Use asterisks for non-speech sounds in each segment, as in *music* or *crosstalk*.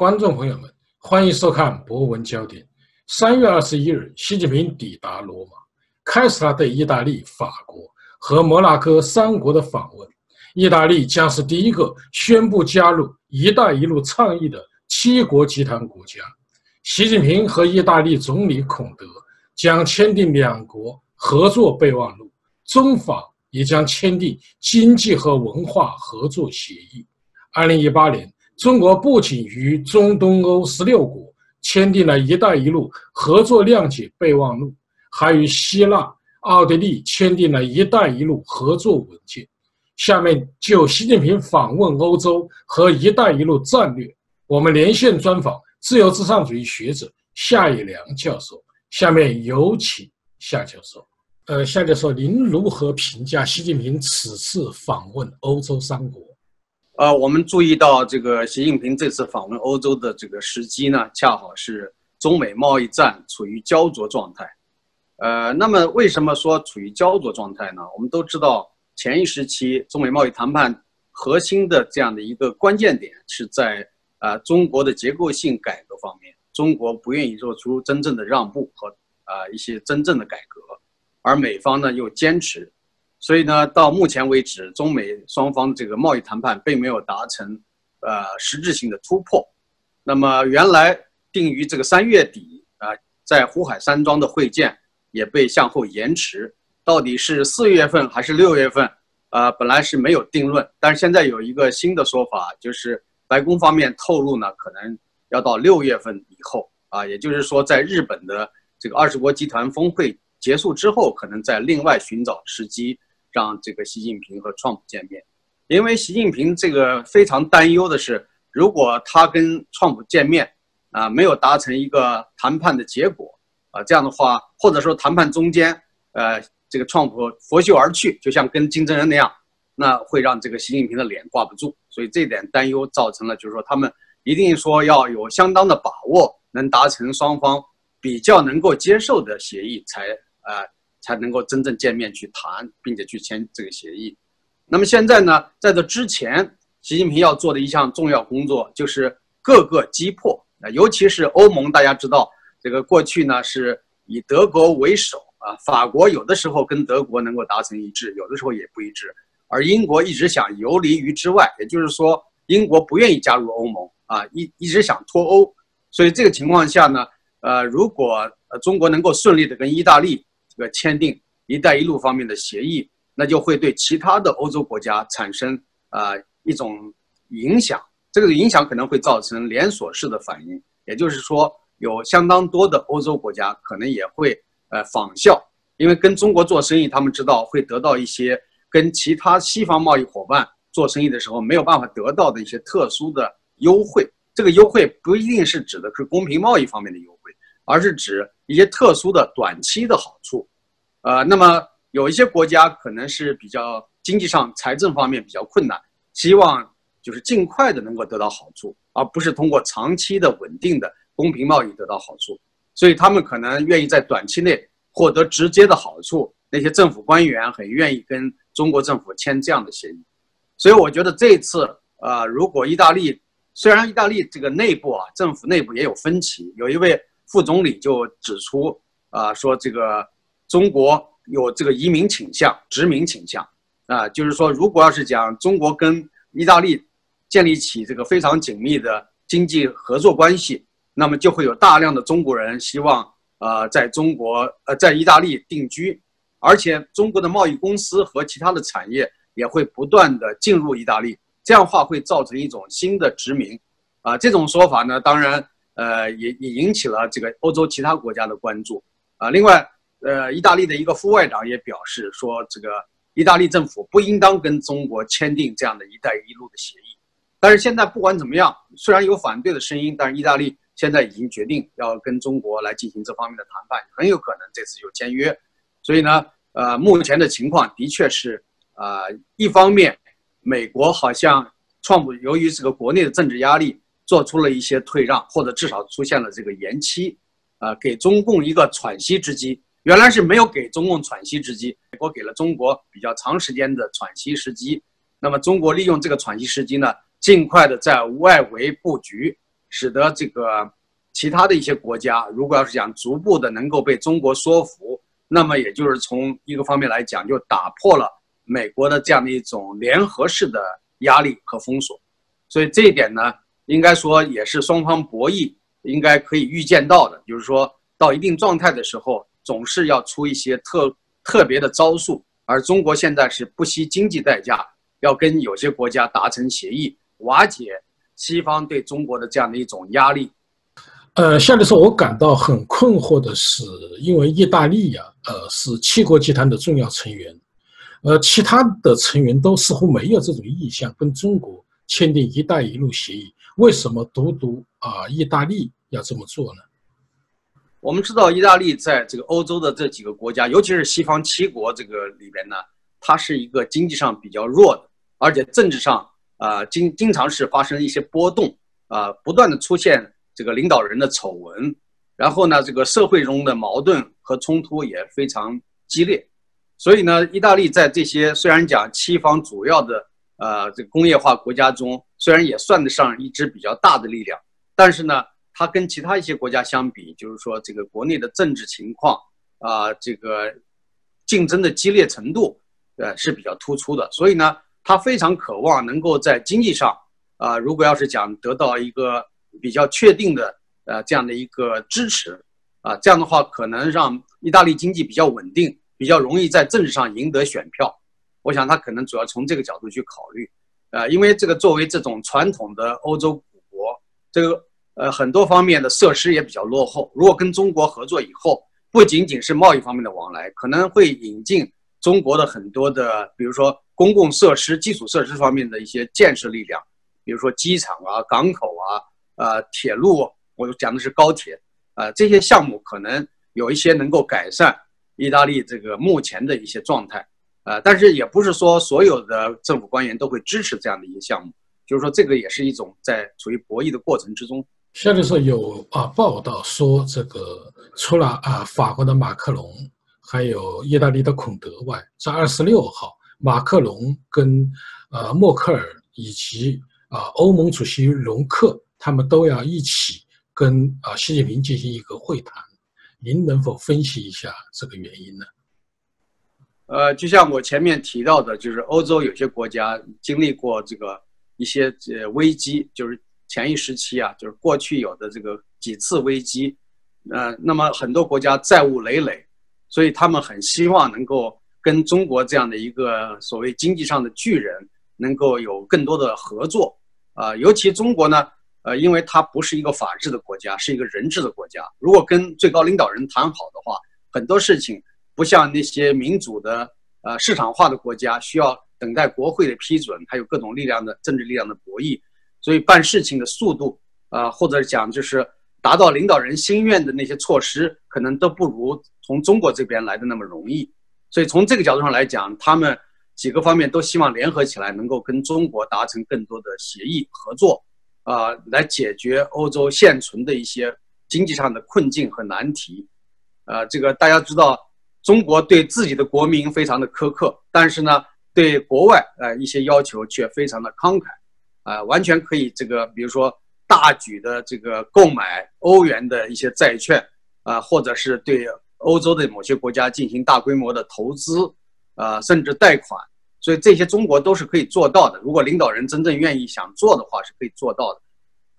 观众朋友们，欢迎收看《博文焦点》。三月二十一日，习近平抵达罗马，开始了对意大利、法国和摩纳哥三国的访问。意大利将是第一个宣布加入“一带一路”倡议的七国集团国家。习近平和意大利总理孔德将签订两国合作备忘录，中法也将签订经济和文化合作协议。二零一八年。中国不仅与中东欧十六国签订了一带一路合作谅解备忘录，还与希腊、奥地利签订了一带一路合作文件。下面就习近平访问欧洲和一带一路战略，我们连线专访自由至上主义学者夏以良教授。下面有请夏教授。呃，夏教授，您如何评价习近平此次访问欧洲三国？呃，我们注意到这个习近平这次访问欧洲的这个时机呢，恰好是中美贸易战处于焦灼状态。呃，那么为什么说处于焦灼状态呢？我们都知道，前一时期中美贸易谈判核心的这样的一个关键点是在呃中国的结构性改革方面，中国不愿意做出真正的让步和啊一些真正的改革，而美方呢又坚持。所以呢，到目前为止，中美双方这个贸易谈判并没有达成，呃，实质性的突破。那么，原来定于这个三月底啊，在湖海山庄的会见也被向后延迟，到底是四月份还是六月份？啊，本来是没有定论，但是现在有一个新的说法，就是白宫方面透露呢，可能要到六月份以后啊，也就是说，在日本的这个二十国集团峰会结束之后，可能再另外寻找时机。让这个习近平和川普见面，因为习近平这个非常担忧的是，如果他跟川普见面，啊，没有达成一个谈判的结果，啊，这样的话，或者说谈判中间，呃，这个川普拂袖而去，就像跟金正恩那样，那会让这个习近平的脸挂不住。所以这点担忧造成了，就是说他们一定说要有相当的把握，能达成双方比较能够接受的协议，才呃。才能够真正见面去谈，并且去签这个协议。那么现在呢，在这之前，习近平要做的一项重要工作就是各个击破，尤其是欧盟。大家知道，这个过去呢是以德国为首啊，法国有的时候跟德国能够达成一致，有的时候也不一致。而英国一直想游离于之外，也就是说，英国不愿意加入欧盟啊，一一直想脱欧。所以这个情况下呢，呃，如果呃中国能够顺利的跟意大利。个签订“一带一路”方面的协议，那就会对其他的欧洲国家产生啊一种影响。这个影响可能会造成连锁式的反应，也就是说，有相当多的欧洲国家可能也会呃仿效，因为跟中国做生意，他们知道会得到一些跟其他西方贸易伙伴做生意的时候没有办法得到的一些特殊的优惠。这个优惠不一定是指的是公平贸易方面的优惠，而是指一些特殊的短期的好处。呃，那么有一些国家可能是比较经济上、财政方面比较困难，希望就是尽快的能够得到好处，而不是通过长期的稳定的公平贸易得到好处。所以他们可能愿意在短期内获得直接的好处。那些政府官员很愿意跟中国政府签这样的协议。所以我觉得这次，呃，如果意大利虽然意大利这个内部啊，政府内部也有分歧，有一位副总理就指出，啊，说这个。中国有这个移民倾向、殖民倾向，啊，就是说，如果要是讲中国跟意大利建立起这个非常紧密的经济合作关系，那么就会有大量的中国人希望，呃，在中国呃在意大利定居，而且中国的贸易公司和其他的产业也会不断的进入意大利，这样话会造成一种新的殖民，啊，这种说法呢，当然，呃，也也引起了这个欧洲其他国家的关注，啊，另外。呃，意大利的一个副外长也表示说，这个意大利政府不应当跟中国签订这样的一带一路的协议。但是现在不管怎么样，虽然有反对的声音，但是意大利现在已经决定要跟中国来进行这方面的谈判，很有可能这次就签约。所以呢，呃，目前的情况的确是，啊，一方面美国好像创普由于这个国内的政治压力，做出了一些退让，或者至少出现了这个延期，啊，给中共一个喘息之机。原来是没有给中共喘息之机，美国给了中国比较长时间的喘息时机。那么中国利用这个喘息时机呢，尽快的在外围布局，使得这个其他的一些国家，如果要是想逐步的能够被中国说服，那么也就是从一个方面来讲，就打破了美国的这样的一种联合式的压力和封锁。所以这一点呢，应该说也是双方博弈应该可以预见到的，就是说到一定状态的时候，总是要出一些特特别的招数。而中国现在是不惜经济代价，要跟有些国家达成协议，瓦解西方对中国的这样的一种压力。呃，夏律师，我感到很困惑的是，因为意大利呀，呃，是七国集团的重要成员，呃，其他的成员都似乎没有这种意向跟中国签订“一带一路”协议，为什么独独啊意大利要这么做呢？我们知道，意大利在这个欧洲的这几个国家，尤其是西方七国这个里边呢，它是一个经济上比较弱的，而且政治上啊经经常是发生一些波动啊，不断的出现这个领导人的丑闻，然后呢，这个社会中的矛盾和冲突也非常激烈，所以呢，意大利在这些虽然讲西方主要的呃这个工业化国家中，虽然也算得上一支比较大的力量，但是呢。它跟其他一些国家相比，就是说这个国内的政治情况啊，这个竞争的激烈程度，呃是比较突出的。所以呢，他非常渴望能够在经济上啊，如果要是讲得到一个比较确定的呃这样的一个支持啊，这样的话可能让意大利经济比较稳定，比较容易在政治上赢得选票。我想他可能主要从这个角度去考虑，呃，因为这个作为这种传统的欧洲古国，这个。呃，很多方面的设施也比较落后。如果跟中国合作以后，不仅仅是贸易方面的往来，可能会引进中国的很多的，比如说公共设施、基础设施方面的一些建设力量，比如说机场啊、港口啊、呃铁路，我讲的是高铁，呃这些项目可能有一些能够改善意大利这个目前的一些状态，呃，但是也不是说所有的政府官员都会支持这样的一些项目，就是说这个也是一种在处于博弈的过程之中。夏律师有啊报道说，这个除了啊法国的马克龙，还有意大利的孔德外，在二十六号，马克龙跟呃默克尔以及啊欧盟主席容克，他们都要一起跟啊习近平进行一个会谈。您能否分析一下这个原因呢？呃，就像我前面提到的，就是欧洲有些国家经历过这个一些呃危机，就是。前一时期啊，就是过去有的这个几次危机，呃，那么很多国家债务累累，所以他们很希望能够跟中国这样的一个所谓经济上的巨人能够有更多的合作，啊，尤其中国呢，呃，因为它不是一个法治的国家，是一个人治的国家，如果跟最高领导人谈好的话，很多事情不像那些民主的呃市场化的国家需要等待国会的批准，还有各种力量的政治力量的博弈。所以办事情的速度，啊，或者讲就是达到领导人心愿的那些措施，可能都不如从中国这边来的那么容易。所以从这个角度上来讲，他们几个方面都希望联合起来，能够跟中国达成更多的协议合作，啊，来解决欧洲现存的一些经济上的困境和难题。呃，这个大家知道，中国对自己的国民非常的苛刻，但是呢，对国外呃一些要求却非常的慷慨。啊，完全可以这个，比如说大举的这个购买欧元的一些债券，啊，或者是对欧洲的某些国家进行大规模的投资，啊，甚至贷款，所以这些中国都是可以做到的。如果领导人真正愿意想做的话，是可以做到的。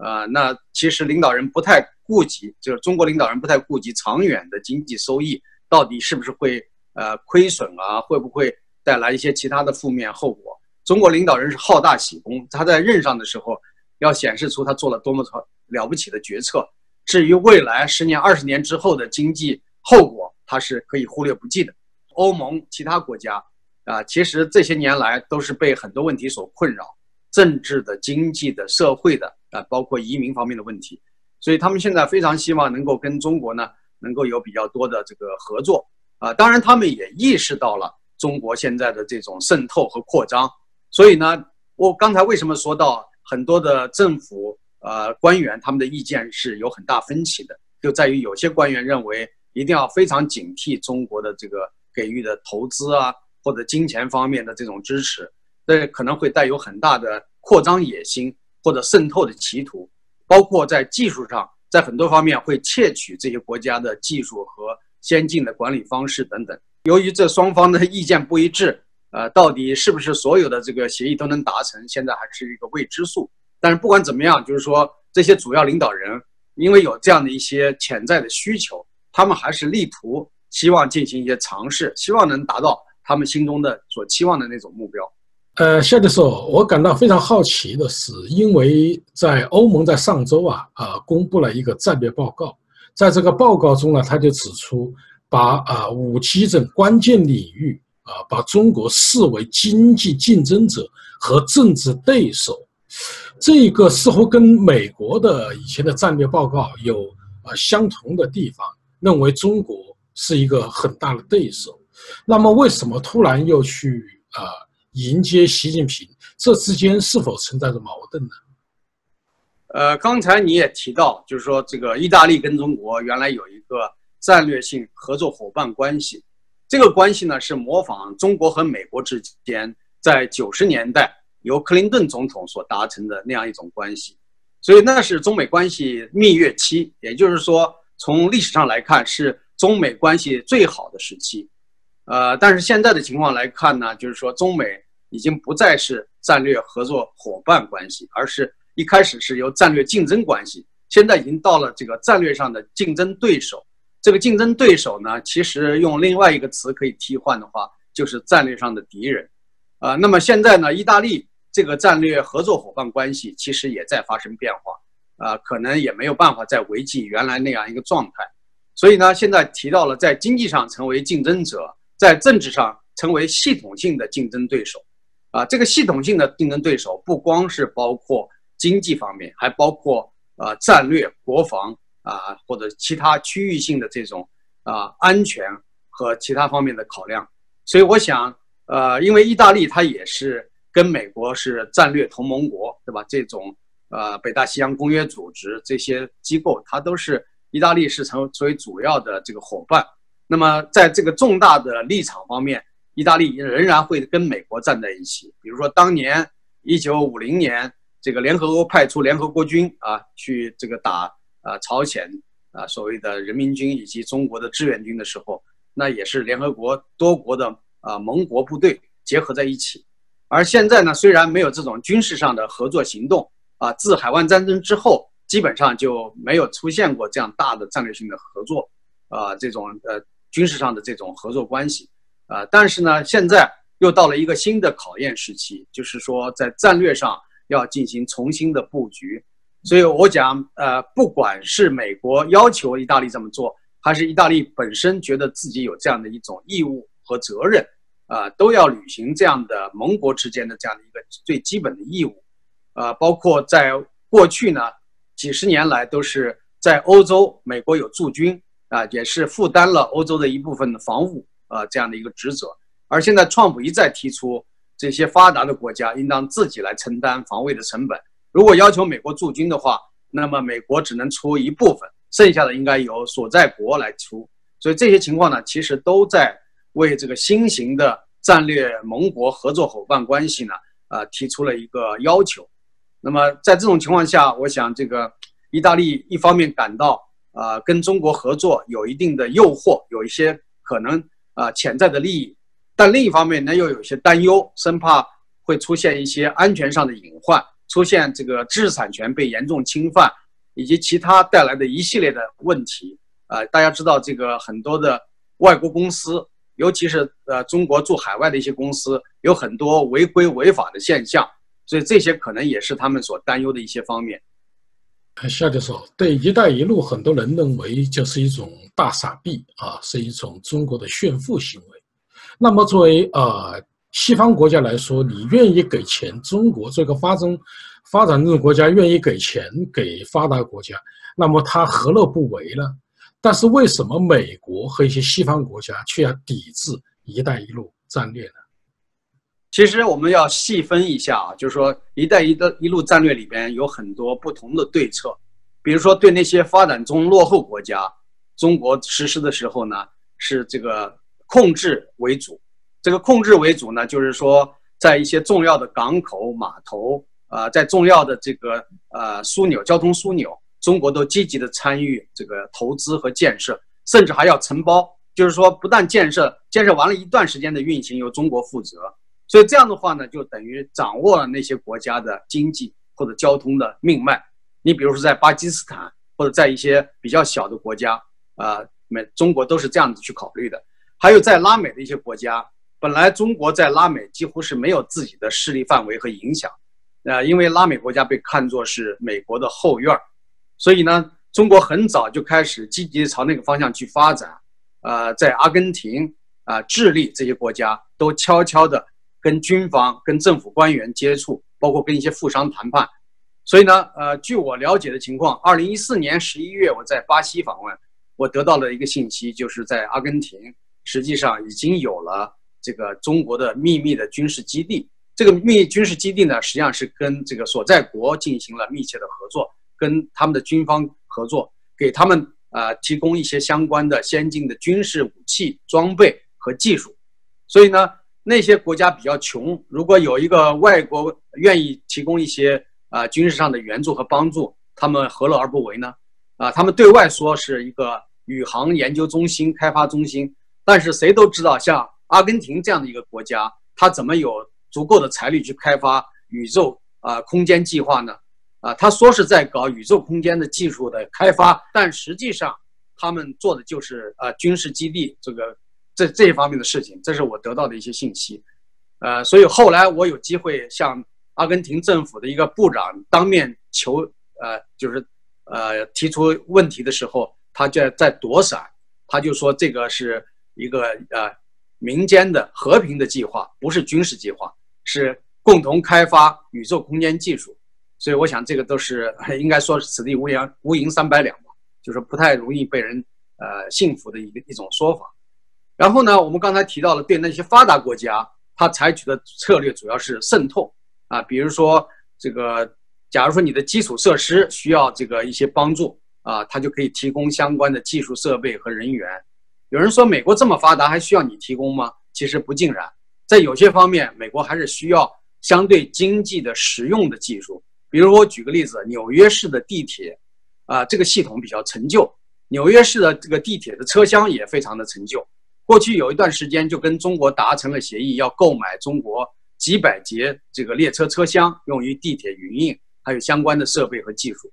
啊，那其实领导人不太顾及，就是中国领导人不太顾及长远的经济收益到底是不是会呃亏损啊，会不会带来一些其他的负面后果。中国领导人是好大喜功，他在任上的时候要显示出他做了多么了不起的决策。至于未来十年、二十年之后的经济后果，他是可以忽略不计的。欧盟其他国家啊，其实这些年来都是被很多问题所困扰，政治的、经济的、社会的啊，包括移民方面的问题，所以他们现在非常希望能够跟中国呢能够有比较多的这个合作啊。当然，他们也意识到了中国现在的这种渗透和扩张。所以呢，我刚才为什么说到很多的政府呃官员他们的意见是有很大分歧的，就在于有些官员认为一定要非常警惕中国的这个给予的投资啊或者金钱方面的这种支持，这可能会带有很大的扩张野心或者渗透的企图，包括在技术上，在很多方面会窃取这些国家的技术和先进的管理方式等等。由于这双方的意见不一致，呃，到底是不是所有的这个协议都能达成，现在还是一个未知数。但是不管怎么样，就是说这些主要领导人因为有这样的一些潜在的需求，他们还是力图希望进行一些尝试，希望能达到他们心中的所期望的那种目标。呃，夏教授，我感到非常好奇的是，因为在欧盟在上周啊啊公布了一个战略报告，在这个报告中呢，他就指出，把啊五 G 等关键领域啊把中国视为经济竞争者和政治对手。这个似乎跟美国的以前的战略报告有啊相同的地方，认为中国是一个很大的对手。那么，为什么突然又去啊迎接习近平？这之间是否存在着矛盾呢？呃，刚才你也提到，就是说这个意大利跟中国原来有一个战略性合作伙伴关系，这个关系呢是模仿中国和美国之间在九十年代。由克林顿总统所达成的那样一种关系，所以那是中美关系蜜月期，也就是说，从历史上来看是中美关系最好的时期。呃，但是现在的情况来看呢，就是说中美已经不再是战略合作伙伴关系，而是一开始是由战略竞争关系，现在已经到了这个战略上的竞争对手。这个竞争对手呢，其实用另外一个词可以替换的话，就是战略上的敌人。啊，那么现在呢，意大利。这个战略合作伙伴关系其实也在发生变化，啊，可能也没有办法再维系原来那样一个状态。所以呢，现在提到了在经济上成为竞争者，在政治上成为系统性的竞争对手。啊，这个系统性的竞争对手不光是包括经济方面，还包括呃战略、国防啊或者其他区域性的这种啊安全和其他方面的考量。所以我想，呃，因为意大利它也是。跟美国是战略同盟国，对吧？这种呃，北大西洋公约组织这些机构，它都是意大利是成作为主要的这个伙伴。那么，在这个重大的立场方面，意大利仍然会跟美国站在一起。比如说，当年一九五零年，这个联合国派出联合国军啊，去这个打啊朝鲜啊所谓的人民军以及中国的志愿军的时候，那也是联合国多国的啊盟国部队结合在一起。而现在呢，虽然没有这种军事上的合作行动啊，自海湾战争之后，基本上就没有出现过这样大的战略性的合作，啊，这种呃军事上的这种合作关系，啊，但是呢，现在又到了一个新的考验时期，就是说在战略上要进行重新的布局。所以我讲，呃，不管是美国要求意大利这么做，还是意大利本身觉得自己有这样的一种义务和责任。啊，都要履行这样的盟国之间的这样的一个最基本的义务，啊，包括在过去呢，几十年来都是在欧洲，美国有驻军啊，也是负担了欧洲的一部分的防务啊这样的一个职责。而现在，川普一再提出，这些发达的国家应当自己来承担防卫的成本。如果要求美国驻军的话，那么美国只能出一部分，剩下的应该由所在国来出。所以这些情况呢，其实都在。为这个新型的战略盟国合作伙伴关系呢，呃，提出了一个要求。那么在这种情况下，我想这个意大利一方面感到啊跟中国合作有一定的诱惑，有一些可能啊潜在的利益，但另一方面呢又有些担忧，生怕会出现一些安全上的隐患，出现这个知识产权被严重侵犯，以及其他带来的一系列的问题。啊，大家知道这个很多的外国公司。尤其是呃，中国驻海外的一些公司有很多违规违法的现象，所以这些可能也是他们所担忧的一些方面。夏教授，对“一带一路”，很多人认为就是一种大傻逼啊，是一种中国的炫富行为。那么，作为呃西方国家来说，你愿意给钱，中国这个发展发展中国家愿意给钱给发达国家，那么他何乐不为呢？但是为什么美国和一些西方国家却要抵制“一带一路”战略呢？其实我们要细分一下啊，就是说“一带一的一路”战略里边有很多不同的对策。比如说，对那些发展中落后国家，中国实施的时候呢，是这个控制为主。这个控制为主呢，就是说在一些重要的港口、码头啊，在重要的这个呃枢纽、交通枢纽，中国都积极的参与这个投资和建设，甚至还要承包，就是说不但建设，建设完了一段时间的运行由中国负责。所以这样的话呢，就等于掌握了那些国家的经济或者交通的命脉。你比如说在巴基斯坦或者在一些比较小的国家，啊，美中国都是这样子去考虑的。还有在拉美的一些国家，本来中国在拉美几乎是没有自己的势力范围和影响，啊，因为拉美国家被看作是美国的后院儿，所以呢，中国很早就开始积极朝那个方向去发展。呃，在阿根廷、啊智利这些国家都悄悄的。跟军方、跟政府官员接触，包括跟一些富商谈判，所以呢，呃，据我了解的情况，二零一四年十一月我在巴西访问，我得到了一个信息，就是在阿根廷实际上已经有了这个中国的秘密的军事基地。这个秘密军事基地呢，实际上是跟这个所在国进行了密切的合作，跟他们的军方合作，给他们啊提供一些相关的先进的军事武器装备和技术。所以呢。那些国家比较穷，如果有一个外国愿意提供一些啊军事上的援助和帮助，他们何乐而不为呢？啊，他们对外说是一个宇航研究中心、开发中心，但是谁都知道，像阿根廷这样的一个国家，它怎么有足够的财力去开发宇宙啊空间计划呢？啊，他说是在搞宇宙空间的技术的开发，但实际上他们做的就是啊军事基地这个。这这一方面的事情，这是我得到的一些信息，呃，所以后来我有机会向阿根廷政府的一个部长当面求，呃，就是呃提出问题的时候，他就在躲闪，他就说这个是一个呃民间的和平的计划，不是军事计划，是共同开发宇宙空间技术，所以我想这个都是应该说此地无银无银三百两吧，就是不太容易被人呃信服的一个一种说法。然后呢，我们刚才提到了对那些发达国家，它采取的策略主要是渗透啊，比如说这个，假如说你的基础设施需要这个一些帮助啊，它就可以提供相关的技术设备和人员。有人说美国这么发达，还需要你提供吗？其实不尽然，在有些方面，美国还是需要相对经济的实用的技术。比如我举个例子，纽约市的地铁啊，这个系统比较陈旧，纽约市的这个地铁的车厢也非常的陈旧。过去有一段时间就跟中国达成了协议，要购买中国几百节这个列车车厢，用于地铁营运，还有相关的设备和技术。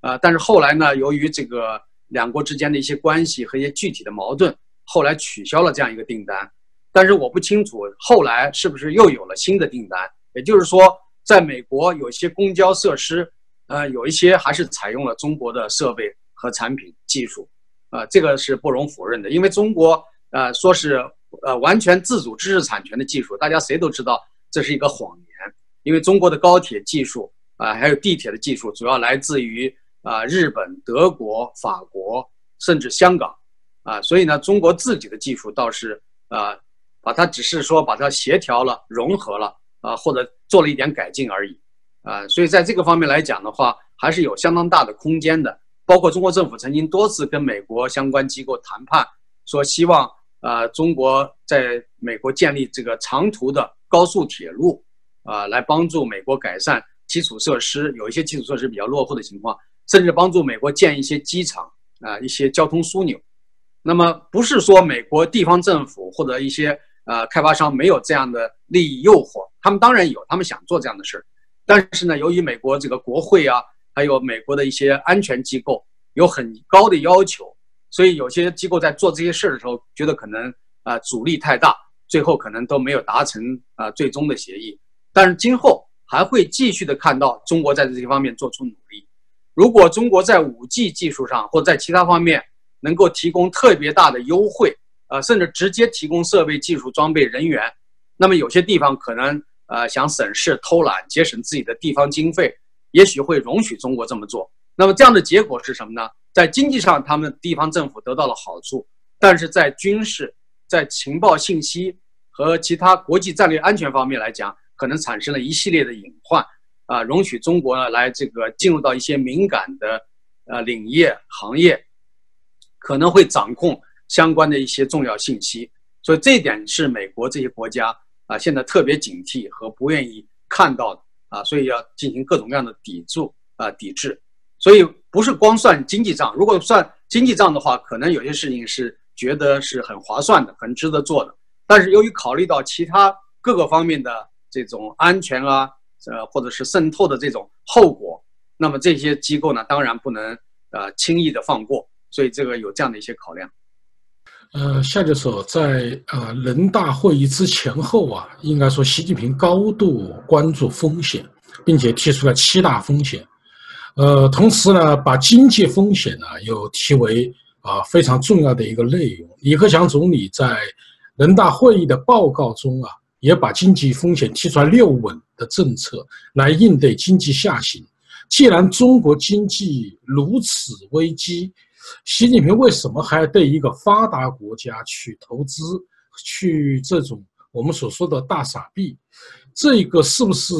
啊，但是后来呢，由于这个两国之间的一些关系和一些具体的矛盾，后来取消了这样一个订单。但是我不清楚后来是不是又有了新的订单。也就是说，在美国有些公交设施，呃，有一些还是采用了中国的设备和产品技术。呃，这个是不容否认的，因为中国。呃，说是呃完全自主知识产权的技术，大家谁都知道这是一个谎言，因为中国的高铁技术啊，还有地铁的技术，主要来自于啊日本、德国、法国，甚至香港，啊，所以呢，中国自己的技术倒是啊，把它只是说把它协调了、融合了啊，或者做了一点改进而已，啊，所以在这个方面来讲的话，还是有相当大的空间的。包括中国政府曾经多次跟美国相关机构谈判，说希望。啊，中国在美国建立这个长途的高速铁路，啊，来帮助美国改善基础设施，有一些基础设施比较落后的情况，甚至帮助美国建一些机场啊，一些交通枢纽。那么，不是说美国地方政府或者一些呃开发商没有这样的利益诱惑，他们当然有，他们想做这样的事儿。但是呢，由于美国这个国会啊，还有美国的一些安全机构有很高的要求。所以有些机构在做这些事儿的时候，觉得可能啊阻力太大，最后可能都没有达成啊最终的协议。但是今后还会继续的看到中国在这些方面做出努力。如果中国在五 G 技术上或在其他方面能够提供特别大的优惠，呃，甚至直接提供设备、技术、装备、人员，那么有些地方可能呃想省事、偷懒、节省自己的地方经费，也许会容许中国这么做。那么这样的结果是什么呢？在经济上，他们地方政府得到了好处，但是在军事、在情报信息和其他国际战略安全方面来讲，可能产生了一系列的隐患，啊，容许中国呢来这个进入到一些敏感的呃领业行业，可能会掌控相关的一些重要信息，所以这一点是美国这些国家啊现在特别警惕和不愿意看到的啊，所以要进行各种各样的抵住啊抵制。所以不是光算经济账，如果算经济账的话，可能有些事情是觉得是很划算的、很值得做的。但是由于考虑到其他各个方面的这种安全啊，呃，或者是渗透的这种后果，那么这些机构呢，当然不能呃轻易的放过。所以这个有这样的一些考量。呃，夏教授在呃人大会议之前后啊，应该说习近平高度关注风险，并且提出了七大风险。呃，同时呢，把经济风险呢又提为啊非常重要的一个内容。李克强总理在人大会议的报告中啊，也把经济风险提出来六稳的政策来应对经济下行。既然中国经济如此危机，习近平为什么还要对一个发达国家去投资，去这种我们所说的大傻逼？这个是不是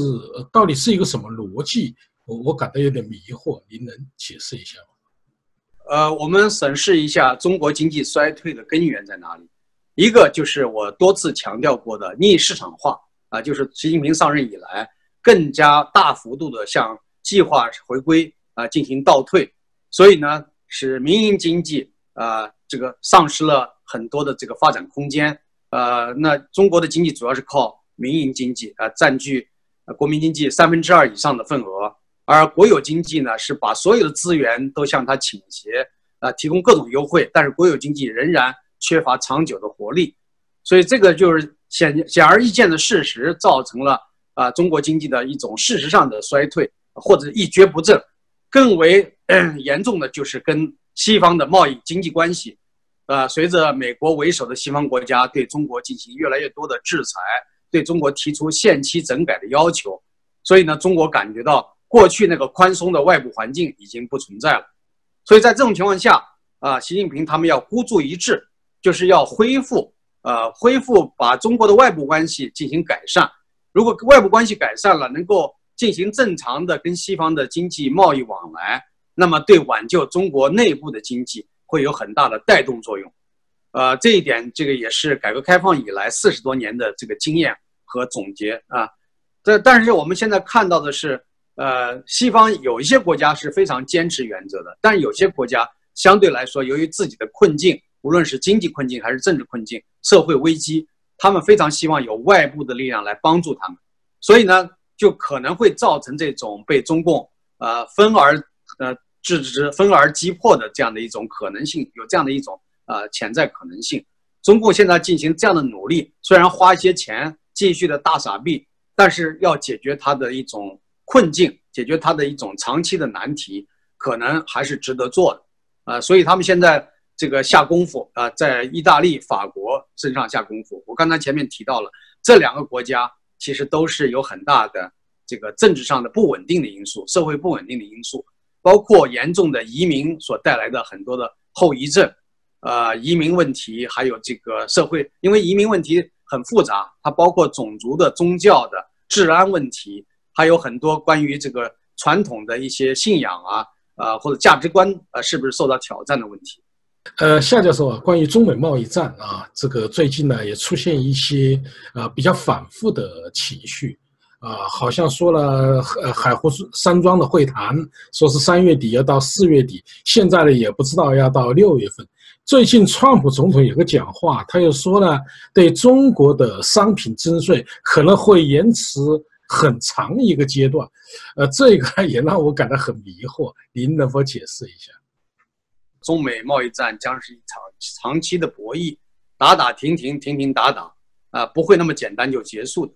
到底是一个什么逻辑？我我感到有点迷惑，您能解释一下吗？呃，我们审视一下中国经济衰退的根源在哪里？一个就是我多次强调过的逆市场化啊，就是习近平上任以来更加大幅度的向计划回归啊进行倒退，所以呢，使民营经济啊这个丧失了很多的这个发展空间。呃，那中国的经济主要是靠民营经济啊占据国民经济三分之二以上的份额。而国有经济呢，是把所有的资源都向它倾斜，啊，提供各种优惠，但是国有经济仍然缺乏长久的活力，所以这个就是显显而易见的事实，造成了啊中国经济的一种事实上的衰退或者一蹶不振。更为严重的就是跟西方的贸易经济关系，啊，随着美国为首的西方国家对中国进行越来越多的制裁，对中国提出限期整改的要求，所以呢，中国感觉到。过去那个宽松的外部环境已经不存在了，所以在这种情况下啊，习近平他们要孤注一掷，就是要恢复呃恢复把中国的外部关系进行改善。如果外部关系改善了，能够进行正常的跟西方的经济贸易往来，那么对挽救中国内部的经济会有很大的带动作用。呃，这一点这个也是改革开放以来四十多年的这个经验和总结啊。这但是我们现在看到的是。呃，西方有一些国家是非常坚持原则的，但有些国家相对来说，由于自己的困境，无论是经济困境还是政治困境、社会危机，他们非常希望有外部的力量来帮助他们，所以呢，就可能会造成这种被中共呃分而呃制止、分而击破的这样的一种可能性，有这样的一种呃潜在可能性。中共现在进行这样的努力，虽然花一些钱继续的大傻逼，但是要解决它的一种。困境解决它的一种长期的难题，可能还是值得做的，啊，所以他们现在这个下功夫啊，在意大利、法国身上下功夫。我刚才前面提到了这两个国家，其实都是有很大的这个政治上的不稳定的因素、社会不稳定的因素，包括严重的移民所带来的很多的后遗症，呃，移民问题，还有这个社会，因为移民问题很复杂，它包括种族的、宗教的、治安问题。还有很多关于这个传统的一些信仰啊，啊或者价值观啊，是不是受到挑战的问题？呃，夏教授啊，关于中美贸易战啊，这个最近呢也出现一些啊比较反复的情绪啊，好像说了呃海湖山庄的会谈，说是三月底要到四月底，现在呢也不知道要到六月份。最近川普总统有个讲话，他又说呢，对中国的商品征税可能会延迟。很长一个阶段，呃，这个 *laughs* 也让我感到很迷惑。您能否解释一下？中美贸易战将是一场长期的博弈，打打停停，停停打打，啊，不会那么简单就结束的。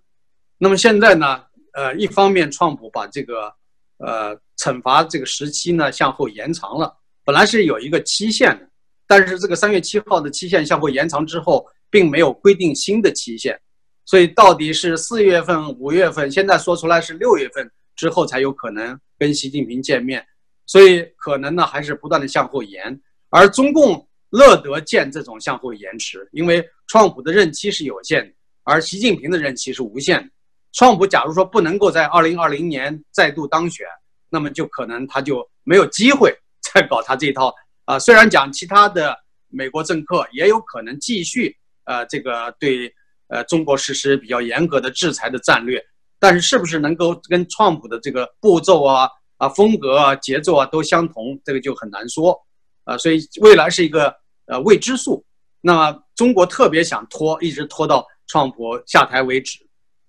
那么现在呢，呃，一方面，川普把这个呃惩罚这个时期呢向后延长了，本来是有一个期限的，但是这个三月七号的期限向后延长之后，并没有规定新的期限。所以到底是四月份、五月份，现在说出来是六月份之后才有可能跟习近平见面，所以可能呢还是不断的向后延。而中共乐得见这种向后延迟，因为川普的任期是有限的，而习近平的任期是无限的。川普假如说不能够在二零二零年再度当选，那么就可能他就没有机会 *laughs* 再搞他这套啊。虽然讲其他的美国政客也有可能继续呃这个对。呃，中国实施比较严格的制裁的战略，但是是不是能够跟川普的这个步骤啊、啊风格啊、节奏啊都相同，这个就很难说啊。所以未来是一个呃未知数。那么中国特别想拖，一直拖到川普下台为止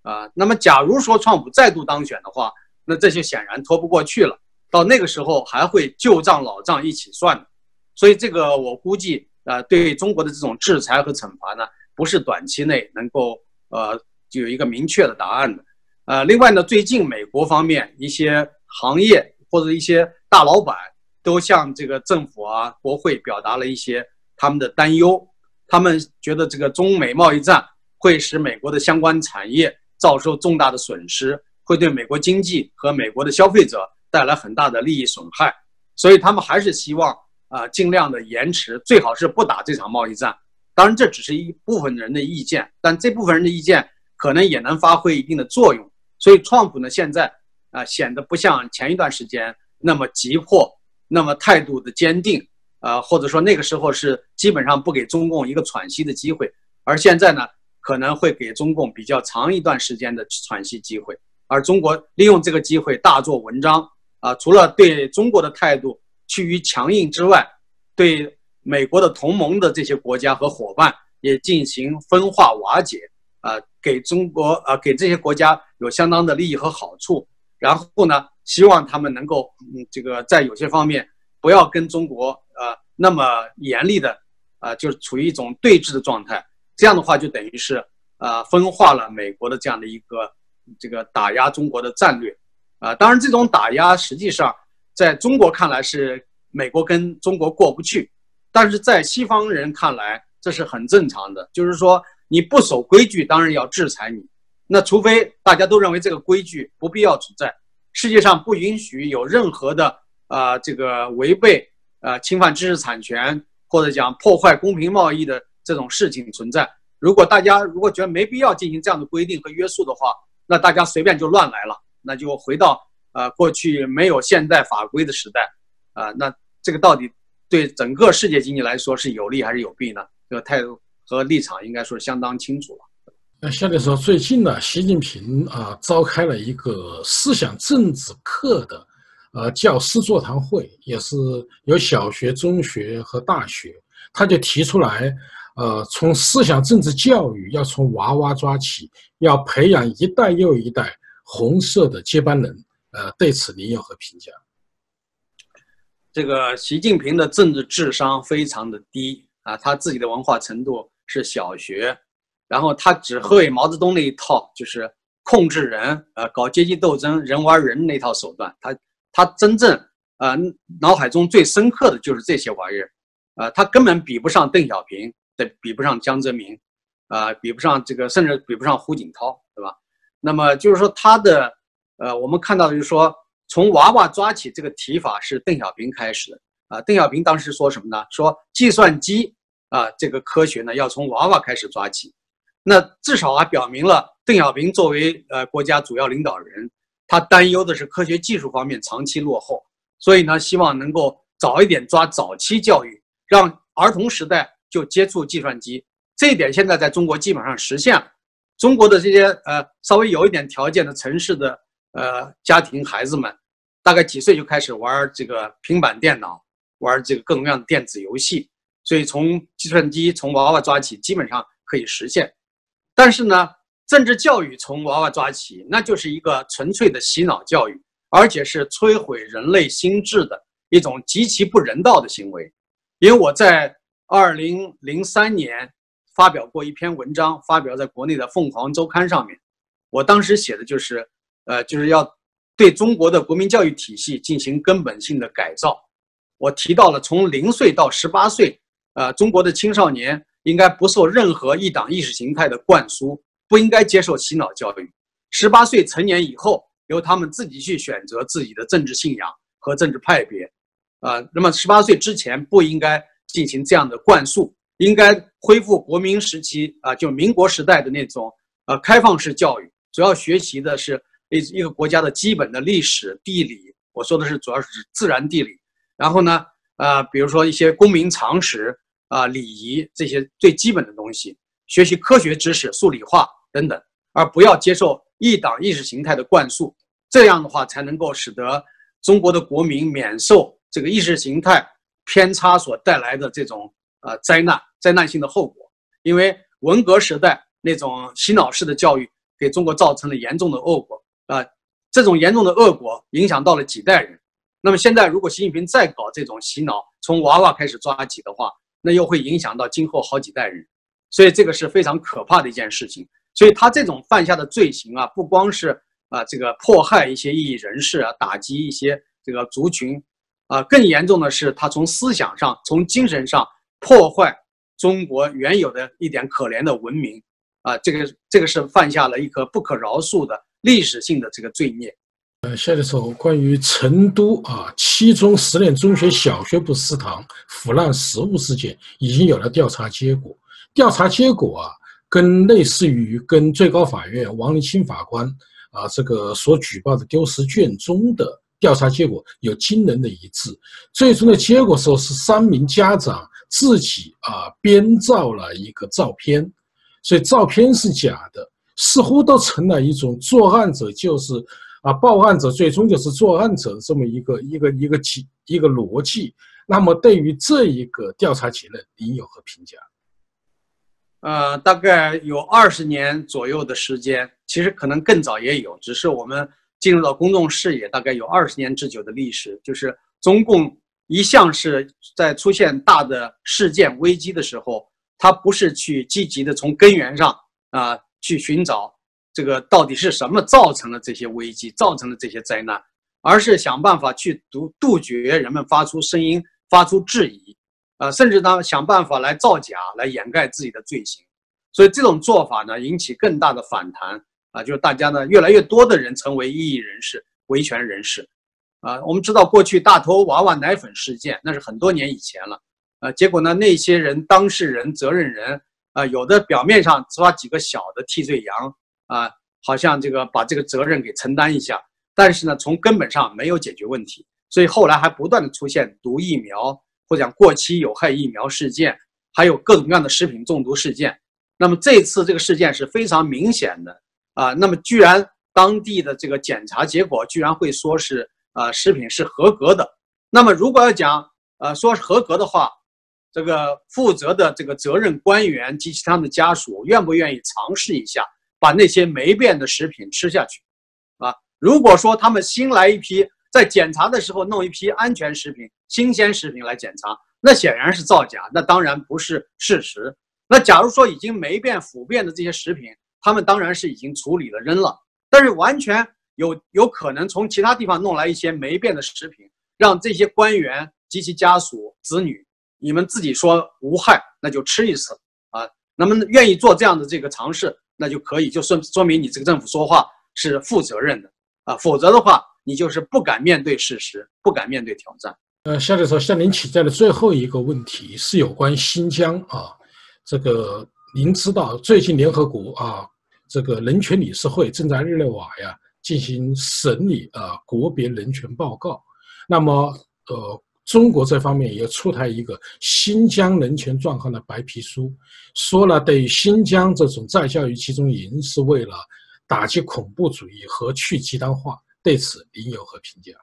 啊。那么假如说川普再度当选的话，那这就显然拖不过去了。到那个时候还会旧账老账一起算的。所以这个我估计啊，对中国的这种制裁和惩罚呢，不是短期内能够呃有一个明确的答案的。呃，另外呢，最近美国方面一些行业或者一些大老板都向这个政府啊、国会表达了一些他们的担忧。他们觉得这个中美贸易战会使美国的相关产业遭受重大的损失，会对美国经济和美国的消费者带来很大的利益损害。所以他们还是希望啊，尽量的延迟，最好是不打这场贸易战。当然，这只是一部分人的意见，但这部分人的意见可能也能发挥一定的作用。所以，川普呢现在啊显得不像前一段时间那么急迫，那么态度的坚定，啊，或者说那个时候是基本上不给中共一个喘息的机会，而现在呢可能会给中共比较长一段时间的喘息机会，而中国利用这个机会大做文章啊，除了对中国的态度趋于强硬之外，对美国的同盟的这些国家和伙伴也进行分化瓦解。啊，给中国啊，给这些国家有相当的利益和好处。然后呢，希望他们能够，嗯，这个在有些方面不要跟中国呃那么严厉的，啊，就是处于一种对峙的状态。这样的话，就等于是呃分化了美国的这样的一个这个打压中国的战略。啊，当然这种打压实际上在中国看来是美国跟中国过不去，但是在西方人看来这是很正常的，就是说。你不守规矩，当然要制裁你。那除非大家都认为这个规矩不必要存在，世界上不允许有任何的啊这个违背啊侵犯知识产权或者讲破坏公平贸易的这种事情存在。如果大家如果觉得没必要进行这样的规定和约束的话，那大家随便就乱来了，那就回到呃过去没有现代法规的时代啊。那这个到底对整个世界经济来说是有利还是有弊呢？这个态度。和立场应该说相当清楚了。那下面说，最近呢，习近平啊召开了一个思想政治课的呃教师座谈会，也是有小学、中学和大学，他就提出来，呃，从思想政治教育要从娃娃抓起，要培养一代又一代红色的接班人。呃，对此您有何评价？这个习近平的政治智商非常的低啊，他自己的文化程度。是小学，然后他只会毛泽东那一套，就是控制人，呃，搞阶级斗争，人玩人那套手段。他他真正呃脑海中最深刻的就是这些玩意儿，呃，他根本比不上邓小平，对，比不上江泽民，啊，比不上这个，甚至比不上胡锦涛，对吧？那么就是说他的，呃，我们看到的就是说，从娃娃抓起这个提法是邓小平开始的，啊，邓小平当时说什么呢？说计算机。啊，这个科学呢，要从娃娃开始抓起，那至少还表明了邓小平作为呃国家主要领导人，他担忧的是科学技术方面长期落后，所以呢，希望能够早一点抓早期教育，让儿童时代就接触计算机。这一点现在在中国基本上实现了。中国的这些呃稍微有一点条件的城市的呃家庭孩子们，大概几岁就开始玩这个平板电脑，玩这个各种各样的电子游戏。所以从计算机从娃娃抓起，基本上可以实现。但是呢，政治教育从娃娃抓起，那就是一个纯粹的洗脑教育，而且是摧毁人类心智的一种极其不人道的行为。因为我在二零零三年发表过一篇文章，发表在国内的《凤凰周刊》上面。我当时写的就是，呃，就是要对中国的国民教育体系进行根本性的改造。我提到了从零岁到十八岁。呃，中国的青少年应该不受任何一党意识形态的灌输，不应该接受洗脑教育。十八岁成年以后，由他们自己去选择自己的政治信仰和政治派别。啊，那么十八岁之前不应该进行这样的灌输，应该恢复国民时期啊，就民国时代的那种呃开放式教育，主要学习的是一一个国家的基本的历史、地理。我说的是主要是自然地理。然后呢？啊，比如说一些公民常识啊、礼仪这些最基本的东西，学习科学知识、数理化等等，而不要接受一党意识形态的灌输，这样的话才能够使得中国的国民免受这个意识形态偏差所带来的这种呃灾难、灾难性的后果。因为文革时代那种洗脑式的教育给中国造成了严重的恶果啊，这种严重的恶果影响到了几代人。那么现在如果习近平再搞这种洗脑，从娃娃开始抓起的话，那又会影响到今后好几代人。所以这个是非常可怕的一件事情。所以他这种犯下的罪行啊，不光是啊这个迫害一些异议人士啊，打击一些这个族群，啊更严重的是他从思想上、从精神上破坏中国原有的一点可怜的文明，啊这个这个是犯下了一个不可饶恕的历史性的这个罪孽。呃，下的时候关于成都啊七中实验中学小学部食堂腐烂食物事件，已经有了调查结果。调查结果啊。跟类似于跟最高法院王立清法官啊这个所举报的丢失卷宗的调查结果有惊人的一致，最终的结果说是三名家长自己啊编造了一个照片，所以照片是假的，似乎都成了一种作案者就是啊报案者最终就是作案者这么一个一个一个几一个逻辑。那么对于这一个调查结论，您有何评价？呃，大概有二十年左右的时间，其实可能更早也有，只是我们进入到公众视野，大概有二十年之久的历史。就是中共一向是在出现大的事件危机的时候，他不是去积极的从根源上啊去寻找这个到底是什么造成了这些危机，造成了这些灾难，而是想办法去杜杜绝人们发出声音，发出质疑。啊，甚至呢想办法来造假，来掩盖自己的罪行，所以这种做法呢引起更大的反弹啊，就是大家呢越来越多的人成为异议人士、维权人士，啊，我们知道过去大头娃娃奶粉事件那是很多年以前了，啊，结果呢那些人当事人、责任人啊，有的表面上抓几个小的替罪羊啊，好像这个把这个责任给承担一下，但是呢从根本上没有解决问题，所以后来还不断的出现毒疫苗。或者讲过期有害疫苗事件，还有各种各样的食品中毒事件。那么这次这个事件是非常明显的啊。那么居然当地的这个检查结果居然会说是啊食品是合格的。那么如果要讲呃说是合格的话，这个负责的这个责任官员及其他的家属愿不愿意尝试一下把那些霉变的食品吃下去？啊，如果说他们新来一批。在检查的时候弄一批安全食品、新鲜食品来检查，那显然是造假，那当然不是事实。那假如说已经霉变、腐变的这些食品，他们当然是已经处理了、扔了。但是完全有有可能从其他地方弄来一些霉变的食品，让这些官员及其家属、子女，你们自己说无害，那就吃一次啊。那么愿意做这样的这个尝试，那就可以，就说说明你这个政府说话是负责任的啊。否则的话，你就是不敢面对事实，不敢面对挑战。呃，夏教授向您请教的最后一个问题是有关新疆啊，这个您知道最近联合国啊这个人权理事会正在日内瓦呀进行审理啊国别人权报告，那么呃中国这方面也出台一个新疆人权状况的白皮书，说了对于新疆这种再教育集中营是为了打击恐怖主义和去极端化。对此，您有何评价？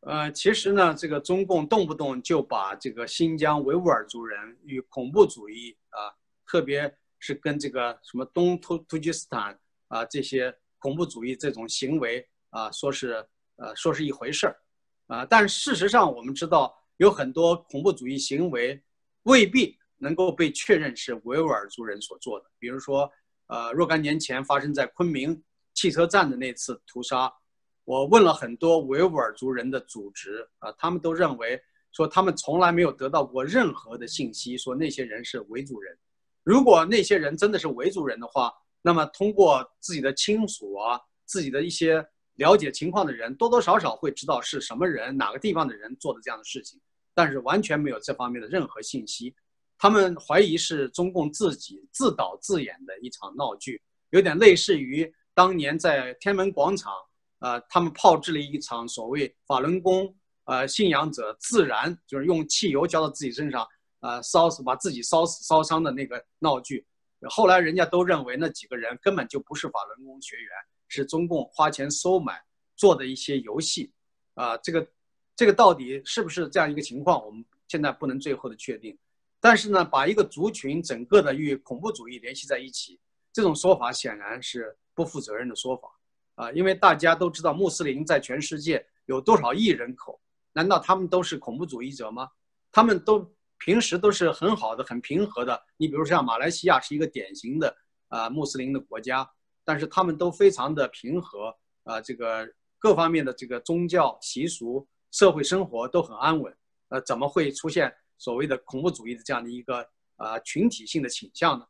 呃，其实呢，这个中共动不动就把这个新疆维吾尔族人与恐怖主义啊，特别是跟这个什么东突突厥斯坦啊这些恐怖主义这种行为啊，说是呃说是一回事儿啊，但事实上我们知道，有很多恐怖主义行为未必能够被确认是维吾尔族人所做的，比如说呃若干年前发生在昆明。汽车站的那次屠杀，我问了很多维吾尔族人的组织啊，他们都认为说他们从来没有得到过任何的信息，说那些人是维族人。如果那些人真的是维族人的话，那么通过自己的亲属啊，自己的一些了解情况的人，多多少少会知道是什么人、哪个地方的人做的这样的事情，但是完全没有这方面的任何信息。他们怀疑是中共自己自导自演的一场闹剧，有点类似于。当年在天安门广场，呃，他们炮制了一场所谓法轮功，呃，信仰者自燃，就是用汽油浇到自己身上，呃，烧死把自己烧死烧伤的那个闹剧，后来人家都认为那几个人根本就不是法轮功学员，是中共花钱收买做的一些游戏，啊，这个这个到底是不是这样一个情况，我们现在不能最后的确定。但是呢，把一个族群整个的与恐怖主义联系在一起，这种说法显然是不负责任的说法，啊，因为大家都知道穆斯林在全世界有多少亿人口，难道他们都是恐怖主义者吗？他们都。平时都是很好的、很平和的。你比如像马来西亚是一个典型的啊穆斯林的国家，但是他们都非常的平和啊，这个各方面的这个宗教习俗、社会生活都很安稳。呃，怎么会出现所谓的恐怖主义的这样的一个啊群体性的倾向呢？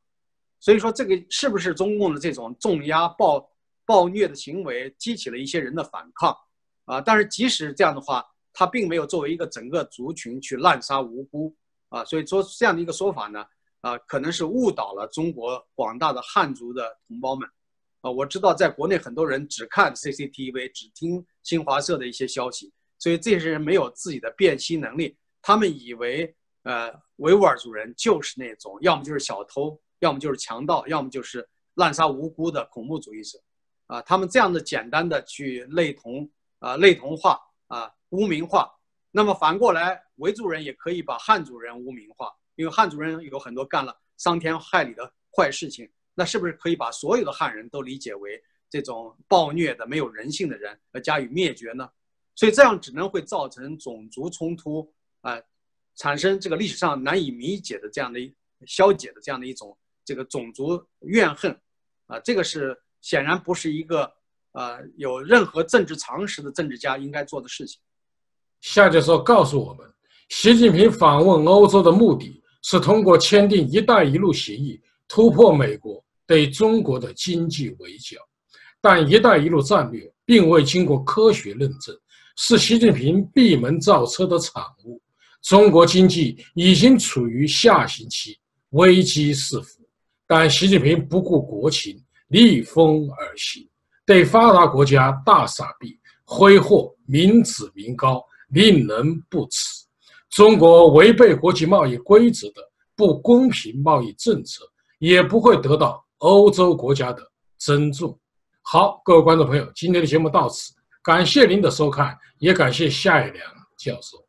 所以说，这个是不是中共的这种重压暴暴虐的行为激起了一些人的反抗啊？但是即使这样的话，他并没有作为一个整个族群去滥杀无辜。啊，所以说这样的一个说法呢，啊，可能是误导了中国广大的汉族的同胞们。啊，我知道在国内很多人只看 CCTV，只听新华社的一些消息，所以这些人没有自己的辨析能力，他们以为，呃，维吾尔族人就是那种要么就是小偷，要么就是强盗，要么就是滥杀无辜的恐怖主义者。啊，他们这样的简单的去类同，啊，类同化，啊，污名化。那么反过来，维族人也可以把汉族人污名化，因为汉族人有很多干了伤天害理的坏事情。那是不是可以把所有的汉人都理解为这种暴虐的、没有人性的人而加以灭绝呢？所以这样只能会造成种族冲突啊，产生这个历史上难以弥解的这样的一消解的这样的一种这个种族怨恨啊，这个是显然不是一个呃有任何政治常识的政治家应该做的事情。夏教授告诉我们，习近平访问欧洲的目的是通过签订“一带一路”协议突破美国对中国的经济围剿，但“一带一路”战略并未经过科学论证，是习近平闭门造车的产物。中国经济已经处于下行期，危机四伏，但习近平不顾国情，逆风而行，对发达国家大撒币，挥霍民脂民膏。令人不齿。中国违背国际贸易规则的不公平贸易政策，也不会得到欧洲国家的尊重。好，各位观众朋友，今天的节目到此，感谢您的收看，也感谢夏一良教授。